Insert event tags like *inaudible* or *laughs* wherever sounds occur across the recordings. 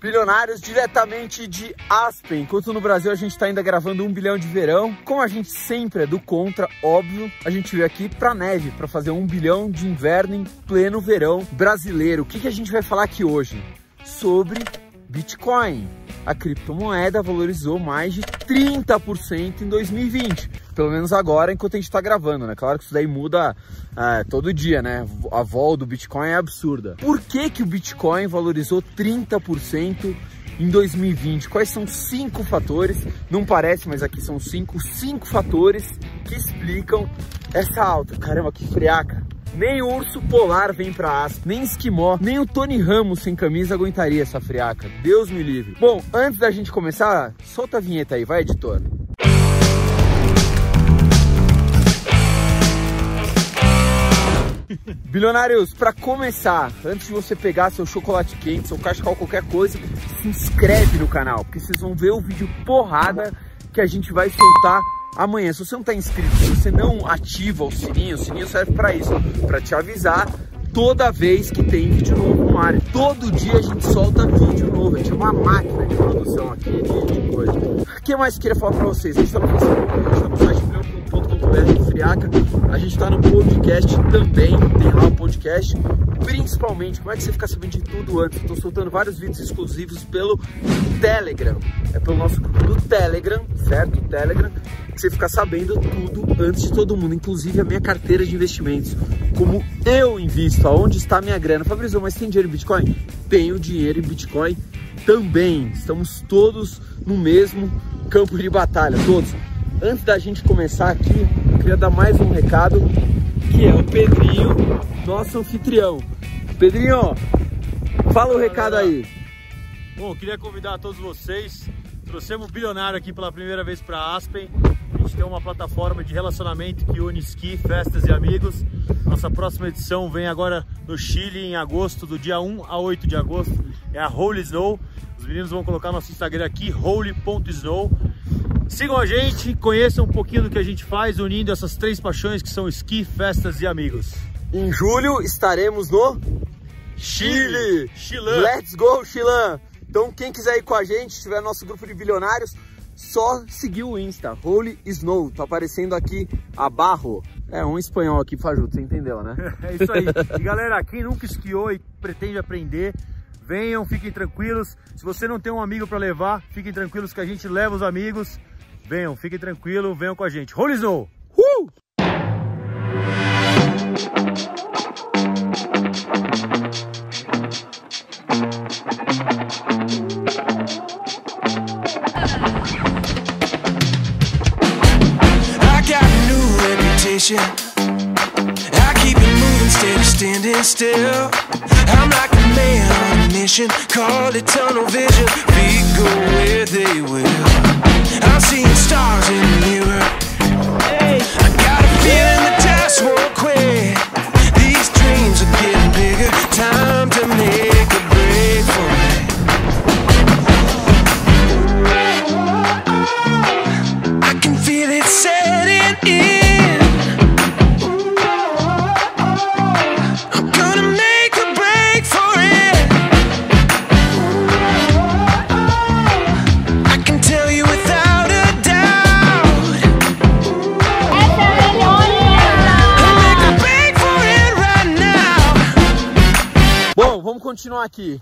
Bilionários diretamente de Aspen. Enquanto no Brasil a gente está ainda gravando um bilhão de verão, como a gente sempre é do contra, óbvio, a gente veio aqui para neve para fazer um bilhão de inverno em pleno verão brasileiro. O que, que a gente vai falar aqui hoje? Sobre Bitcoin. A criptomoeda valorizou mais de 30% em 2020. Pelo menos agora, enquanto a gente está gravando, né? Claro que isso daí muda é, todo dia, né? A vol do Bitcoin é absurda. Por que, que o Bitcoin valorizou 30% em 2020? Quais são cinco fatores? Não parece, mas aqui são cinco, cinco fatores que explicam essa alta. Caramba, que friaca! Nem o urso polar vem pra Aspen, nem esquimó, nem o Tony Ramos sem camisa aguentaria essa friaca. Deus me livre. Bom, antes da gente começar, solta a vinheta aí, vai, editor. *laughs* Bilionários, para começar, antes de você pegar seu chocolate quente, seu cachecol, qualquer coisa, se inscreve no canal, porque vocês vão ver o vídeo porrada que a gente vai soltar amanhã. Se você não está inscrito, se você não ativa o sininho, o sininho serve para isso, para te avisar toda vez que tem vídeo novo no ar. Todo dia a gente solta vídeo novo, a gente é uma máquina de produção aqui de, coisa. O que mais queria falar para vocês? A gente está no Facebook, a gente está no site Friaca, a gente está no podcast também, tem lá o podcast. Principalmente, como é que você fica sabendo de tudo antes? Estou soltando vários vídeos exclusivos pelo Telegram. É pelo nosso grupo do Telegram, certo? Telegram que você ficar sabendo tudo antes de todo mundo, inclusive a minha carteira de investimentos. Como eu invisto, aonde está a minha grana. Fabrício, mas tem dinheiro em Bitcoin? Tenho dinheiro em Bitcoin também. Estamos todos no mesmo campo de batalha, todos. Antes da gente começar aqui, queria dar mais um recado, que é o Pedrinho, nosso anfitrião. Pedrinho, fala o recado aí. Bom, queria convidar todos vocês Trouxemos o bilionário aqui pela primeira vez para Aspen. A gente tem uma plataforma de relacionamento que une esqui, festas e amigos. Nossa próxima edição vem agora no Chile em agosto, do dia 1 a 8 de agosto. É a Holy Snow. Os meninos vão colocar nosso Instagram aqui, holy.snow. Sigam a gente, conheçam um pouquinho do que a gente faz, unindo essas três paixões que são esqui, festas e amigos. Em julho estaremos no Chile. Chile. Let's go, Chilan! Então, quem quiser ir com a gente, tiver nosso grupo de bilionários, só seguir o Insta, Holy Snow. Tá aparecendo aqui abarro. É um espanhol aqui, Fajuto, você entendeu, né? *laughs* é isso aí. E galera, quem nunca esquiou e pretende aprender, venham, fiquem tranquilos. Se você não tem um amigo para levar, fiquem tranquilos que a gente leva os amigos. Venham, fiquem tranquilos, venham com a gente. Snow! Uh! I keep it moving instead of standing still. I'm like a man on a mission, call it tunnel vision. Feet go where they will. I'm seeing stars in the mirror. Aqui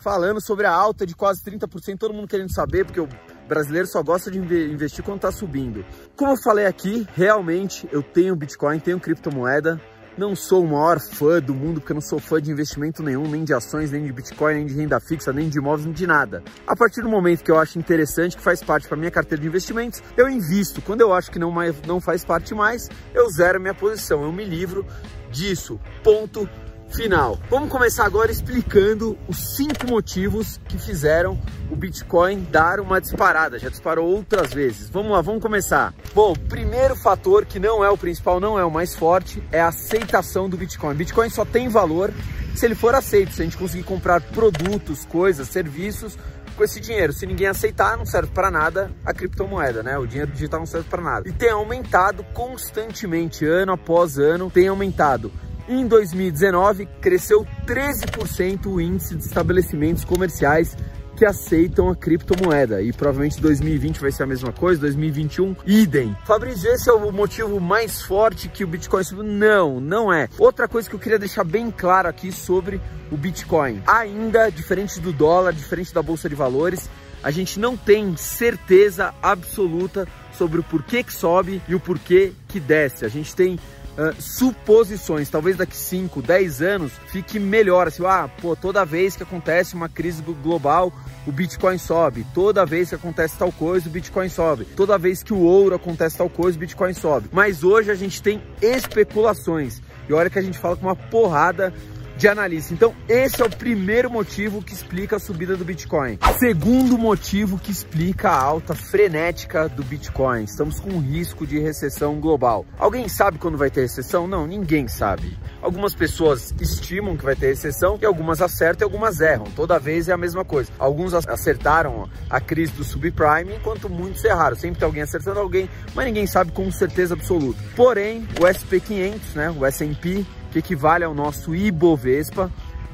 falando sobre a alta de quase 30%, todo mundo querendo saber, porque o brasileiro só gosta de investir quando está subindo. Como eu falei aqui, realmente eu tenho Bitcoin, tenho criptomoeda, não sou o maior fã do mundo, porque eu não sou fã de investimento nenhum, nem de ações, nem de Bitcoin, nem de renda fixa, nem de imóveis, nem de nada. A partir do momento que eu acho interessante, que faz parte para minha carteira de investimentos, eu invisto. Quando eu acho que não, mais, não faz parte mais, eu zero minha posição, eu me livro disso. Ponto final. Vamos começar agora explicando os cinco motivos que fizeram o Bitcoin dar uma disparada. Já disparou outras vezes. Vamos lá, vamos começar. Bom, primeiro fator que não é o principal, não é o mais forte, é a aceitação do Bitcoin. Bitcoin só tem valor se ele for aceito, se a gente conseguir comprar produtos, coisas, serviços com esse dinheiro. Se ninguém aceitar, não serve para nada a criptomoeda, né? O dinheiro digital não serve para nada. E tem aumentado constantemente, ano após ano, tem aumentado. Em 2019, cresceu 13% o índice de estabelecimentos comerciais que aceitam a criptomoeda. E provavelmente 2020 vai ser a mesma coisa, 2021, idem. Fabrício, esse é o motivo mais forte que o Bitcoin subiu? Não, não é. Outra coisa que eu queria deixar bem claro aqui sobre o Bitcoin. Ainda, diferente do dólar, diferente da Bolsa de Valores, a gente não tem certeza absoluta sobre o porquê que sobe e o porquê que desce. A gente tem Uh, suposições, talvez daqui 5, 10 anos fique melhor, assim, ah, pô, toda vez que acontece uma crise global, o Bitcoin sobe, toda vez que acontece tal coisa, o Bitcoin sobe, toda vez que o ouro acontece tal coisa, o Bitcoin sobe. Mas hoje a gente tem especulações, e olha que a gente fala com uma porrada de analista. Então, esse é o primeiro motivo que explica a subida do Bitcoin. Segundo motivo que explica a alta frenética do Bitcoin. Estamos com risco de recessão global. Alguém sabe quando vai ter recessão? Não, ninguém sabe. Algumas pessoas estimam que vai ter recessão e algumas acertam e algumas erram. Toda vez é a mesma coisa. Alguns acertaram a crise do subprime, enquanto muitos erraram. Sempre tem alguém acertando alguém, mas ninguém sabe com certeza absoluta. Porém, o SP500, né, o S&P que equivale ao nosso Ibovespa,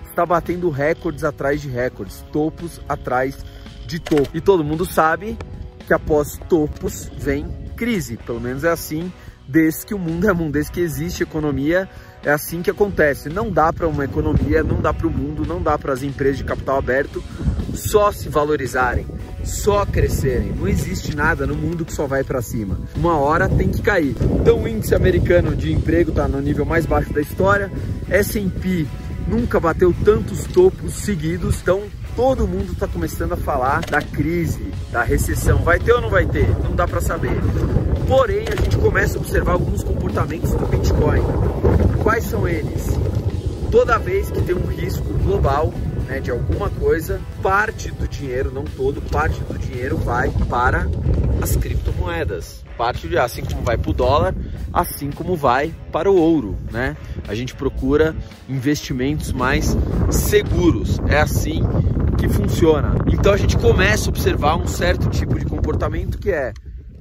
está batendo recordes atrás de recordes, topos atrás de topo. E todo mundo sabe que após topos vem crise, pelo menos é assim desde que o mundo é mundo, desde que existe economia, é assim que acontece. Não dá para uma economia, não dá para o mundo, não dá para as empresas de capital aberto só se valorizarem, só crescerem. Não existe nada no mundo que só vai para cima. Uma hora tem que cair. Então o índice americano de emprego está no nível mais baixo da história. S&P nunca bateu tantos topos seguidos, então todo mundo está começando a falar da crise, da recessão. Vai ter ou não vai ter? Não dá para saber. Porém, a gente começa a observar alguns comportamentos do Bitcoin. Quais são eles? Toda vez que tem um risco global, né, de alguma coisa, parte do dinheiro, não todo, parte do dinheiro vai para as criptomoedas. Parte de assim como vai para o dólar, assim como vai para o ouro, né? A gente procura investimentos mais seguros. É assim que funciona. Então a gente começa a observar um certo tipo de comportamento que é,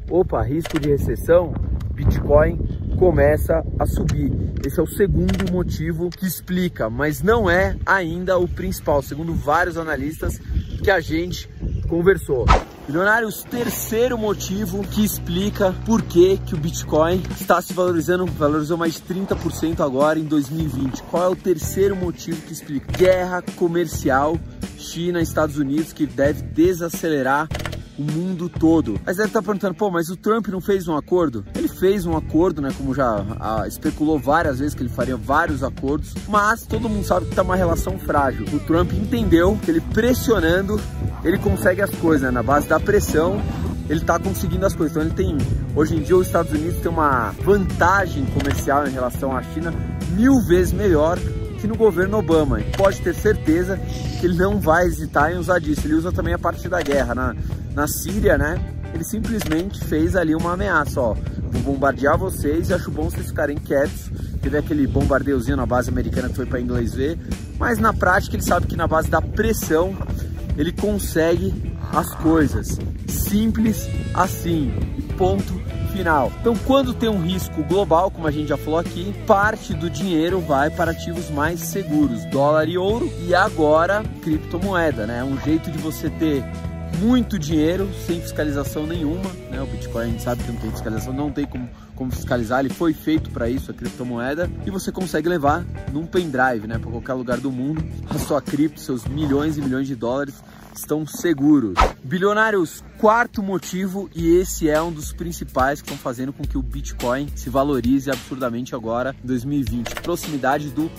opa, risco de recessão, Bitcoin começa a subir. Esse é o segundo motivo que explica, mas não é ainda o principal, segundo vários analistas que a gente conversou. Milionários, terceiro motivo que explica por que, que o Bitcoin está se valorizando, valorizou mais de 30% agora em 2020. Qual é o terceiro motivo que explica? Guerra comercial China Estados Unidos que deve desacelerar o mundo todo. Mas deve estar perguntando, pô, mas o Trump não fez um acordo? Ele fez um acordo, né? Como já a, especulou várias vezes que ele faria vários acordos, mas todo mundo sabe que tá uma relação frágil. O Trump entendeu que ele pressionando, ele consegue as coisas, né? Na base da pressão, ele está conseguindo as coisas. Então ele tem, hoje em dia os Estados Unidos tem uma vantagem comercial em relação à China mil vezes melhor que no governo Obama. E pode ter certeza que ele não vai hesitar em usar disso. Ele usa também a parte da guerra. Na, na Síria, né? Ele simplesmente fez ali uma ameaça, ó. Vou bombardear vocês e acho bom vocês ficarem quietos. Teve aquele bombardeuzinho na base americana que foi para inglês ver. Mas na prática ele sabe que na base da pressão ele consegue as coisas. Simples assim. Ponto final. Então, quando tem um risco global, como a gente já falou aqui, parte do dinheiro vai para ativos mais seguros, dólar e ouro, e agora criptomoeda, né? Um jeito de você ter muito dinheiro sem fiscalização nenhuma, né? O Bitcoin a gente sabe que não tem fiscalização, não tem como, como fiscalizar, ele foi feito para isso, a criptomoeda, e você consegue levar num pendrive, né, para qualquer lugar do mundo, a sua cripto, seus milhões e milhões de dólares estão seguros. Bilionários, quarto motivo, e esse é um dos principais que estão fazendo com que o Bitcoin se valorize absurdamente agora em 2020, proximidade do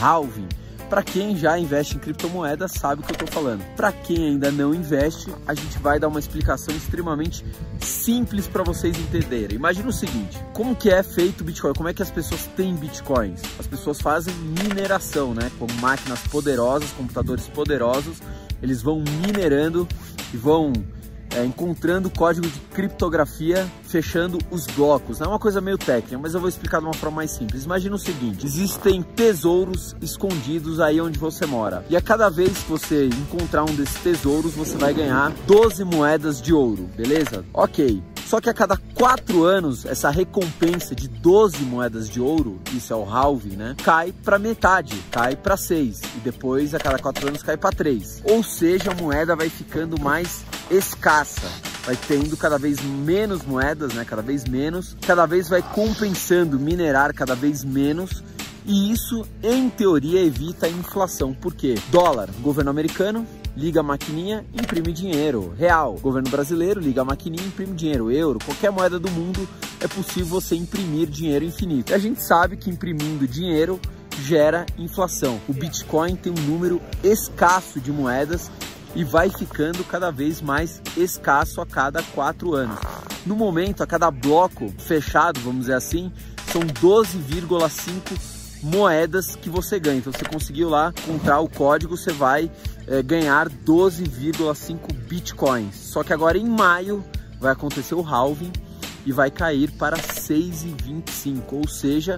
halving. Para quem já investe em criptomoedas sabe o que eu estou falando. Para quem ainda não investe, a gente vai dar uma explicação extremamente simples para vocês entenderem. Imagina o seguinte: como que é feito o Bitcoin? Como é que as pessoas têm bitcoins? As pessoas fazem mineração, né? Com máquinas poderosas, computadores poderosos eles vão minerando e vão é, encontrando código de criptografia, fechando os blocos. É uma coisa meio técnica, mas eu vou explicar de uma forma mais simples. Imagina o seguinte: existem tesouros escondidos aí onde você mora. E a cada vez que você encontrar um desses tesouros, você vai ganhar 12 moedas de ouro, beleza? Ok. Só que a cada quatro anos, essa recompensa de 12 moedas de ouro, isso é o halving, né? Cai para metade, cai para 6. E depois, a cada quatro anos, cai para 3. Ou seja, a moeda vai ficando mais escassa vai tendo cada vez menos moedas, né? Cada vez menos, cada vez vai compensando minerar cada vez menos. E isso, em teoria, evita a inflação. Por quê? Dólar, governo americano, liga a maquininha, imprime dinheiro. Real, governo brasileiro, liga a maquininha, imprime dinheiro. Euro, qualquer moeda do mundo, é possível você imprimir dinheiro infinito. E a gente sabe que imprimindo dinheiro gera inflação. O Bitcoin tem um número escasso de moedas e vai ficando cada vez mais escasso a cada quatro anos. No momento, a cada bloco fechado, vamos dizer assim, são 12,5 moedas que você ganha. Então, você conseguiu lá encontrar o código, você vai é, ganhar 12,5 bitcoins. Só que agora em maio vai acontecer o halving e vai cair para 6,25, ou seja,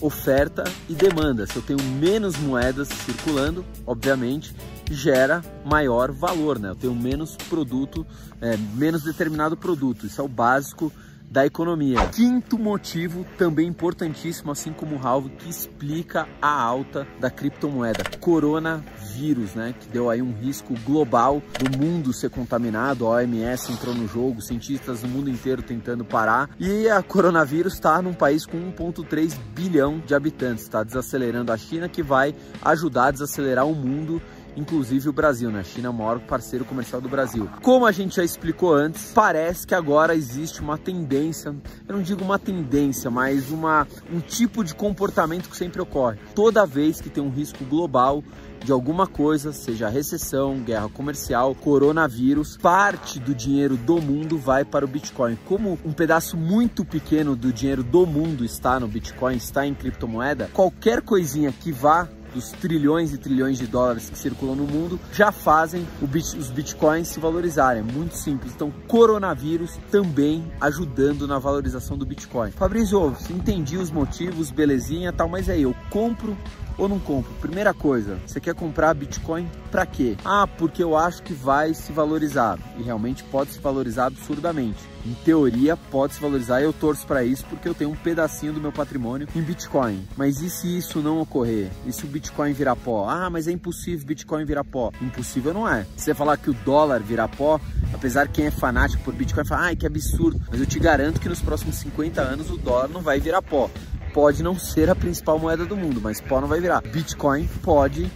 oferta e demanda. Se eu tenho menos moedas circulando, obviamente, gera maior valor, né? Eu tenho menos produto, é, menos determinado produto. Isso é o básico da economia. Quinto motivo, também importantíssimo, assim como o Halve, que explica a alta da criptomoeda, coronavírus, né? Que deu aí um risco global do mundo ser contaminado, a OMS entrou no jogo, cientistas do mundo inteiro tentando parar, e a coronavírus está num país com 1,3 bilhão de habitantes, está desacelerando a China, que vai ajudar a desacelerar o mundo inclusive o Brasil, né? A China é o maior parceiro comercial do Brasil. Como a gente já explicou antes, parece que agora existe uma tendência, eu não digo uma tendência, mas uma, um tipo de comportamento que sempre ocorre. Toda vez que tem um risco global de alguma coisa, seja recessão, guerra comercial, coronavírus, parte do dinheiro do mundo vai para o Bitcoin. Como um pedaço muito pequeno do dinheiro do mundo está no Bitcoin, está em criptomoeda, qualquer coisinha que vá dos trilhões e trilhões de dólares que circulam no mundo já fazem bit, os bitcoins se valorizarem. É muito simples. Então, coronavírus também ajudando na valorização do Bitcoin. Fabrício, entendi os motivos, belezinha tal, mas aí eu compro ou não compro? Primeira coisa, você quer comprar Bitcoin para quê? Ah, porque eu acho que vai se valorizar. E realmente pode se valorizar absurdamente. Em teoria, pode se valorizar eu torço para isso porque eu tenho um pedacinho do meu patrimônio em Bitcoin. Mas e se isso não ocorrer? E se o Bitcoin virar pó? Ah, mas é impossível Bitcoin virar pó. Impossível não é. Se você falar que o dólar virar pó, apesar que quem é fanático por Bitcoin fala, ai, que absurdo. Mas eu te garanto que nos próximos 50 anos o dólar não vai virar pó pode não ser a principal moeda do mundo, mas pó não vai virar. Bitcoin pode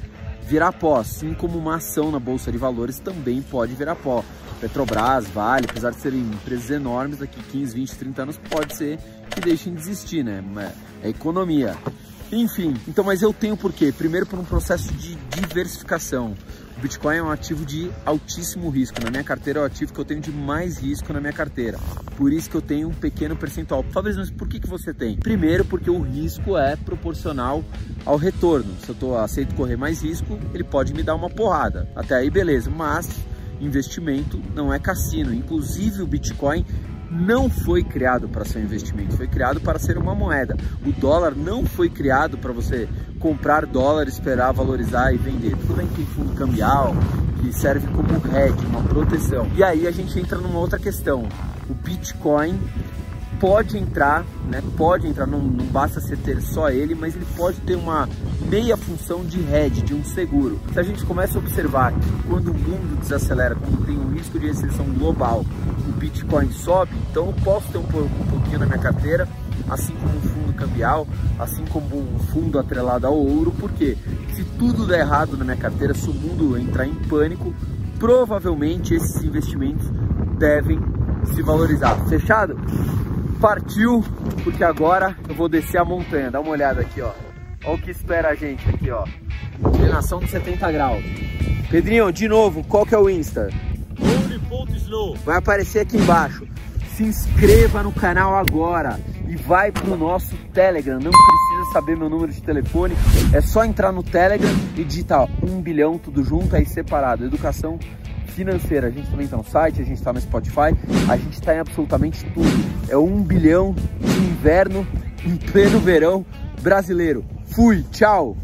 virar pó, assim como uma ação na bolsa de valores também pode virar pó. Petrobras, Vale, apesar de serem empresas enormes, daqui 15, 20, 30 anos pode ser que deixem de existir, né? É economia. Enfim, então, mas eu tenho por quê? Primeiro por um processo de diversificação. Bitcoin é um ativo de altíssimo risco. Na minha carteira é o ativo que eu tenho de mais risco na minha carteira. Por isso que eu tenho um pequeno percentual. Fabrício, mas por que, que você tem? Primeiro, porque o risco é proporcional ao retorno. Se eu tô, aceito correr mais risco, ele pode me dar uma porrada. Até aí, beleza. Mas investimento não é cassino. Inclusive, o Bitcoin não foi criado para ser um investimento, foi criado para ser uma moeda. O dólar não foi criado para você comprar dólar, esperar valorizar e vender. Tudo bem que tem fundo cambial, que serve como hedge, uma proteção. E aí a gente entra numa outra questão. O Bitcoin pode entrar, né? Pode entrar, não, não basta você ter só ele, mas ele pode ter uma meia função de hedge, de um seguro. Se a gente começa a observar que quando o mundo desacelera, quando tem um risco de recessão global, Bitcoin sobe, então eu posso ter um, um pouquinho na minha carteira assim como um fundo cambial, assim como um fundo atrelado ao ouro, porque se tudo der errado na minha carteira, se o mundo entrar em pânico, provavelmente esses investimentos devem se valorizar. Fechado? Partiu, porque agora eu vou descer a montanha. Dá uma olhada aqui, ó. Olha o que espera a gente aqui, ó. Inclinação de 70 graus. Pedrinho, de novo, qual que é o Insta? Vai aparecer aqui embaixo. Se inscreva no canal agora e vai pro nosso Telegram. Não precisa saber meu número de telefone, é só entrar no Telegram e digitar 1 bilhão tudo junto aí separado. Educação financeira. A gente também tá no site, a gente tá no Spotify, a gente tá em absolutamente tudo. É 1 bilhão de inverno em pleno verão brasileiro. Fui, tchau!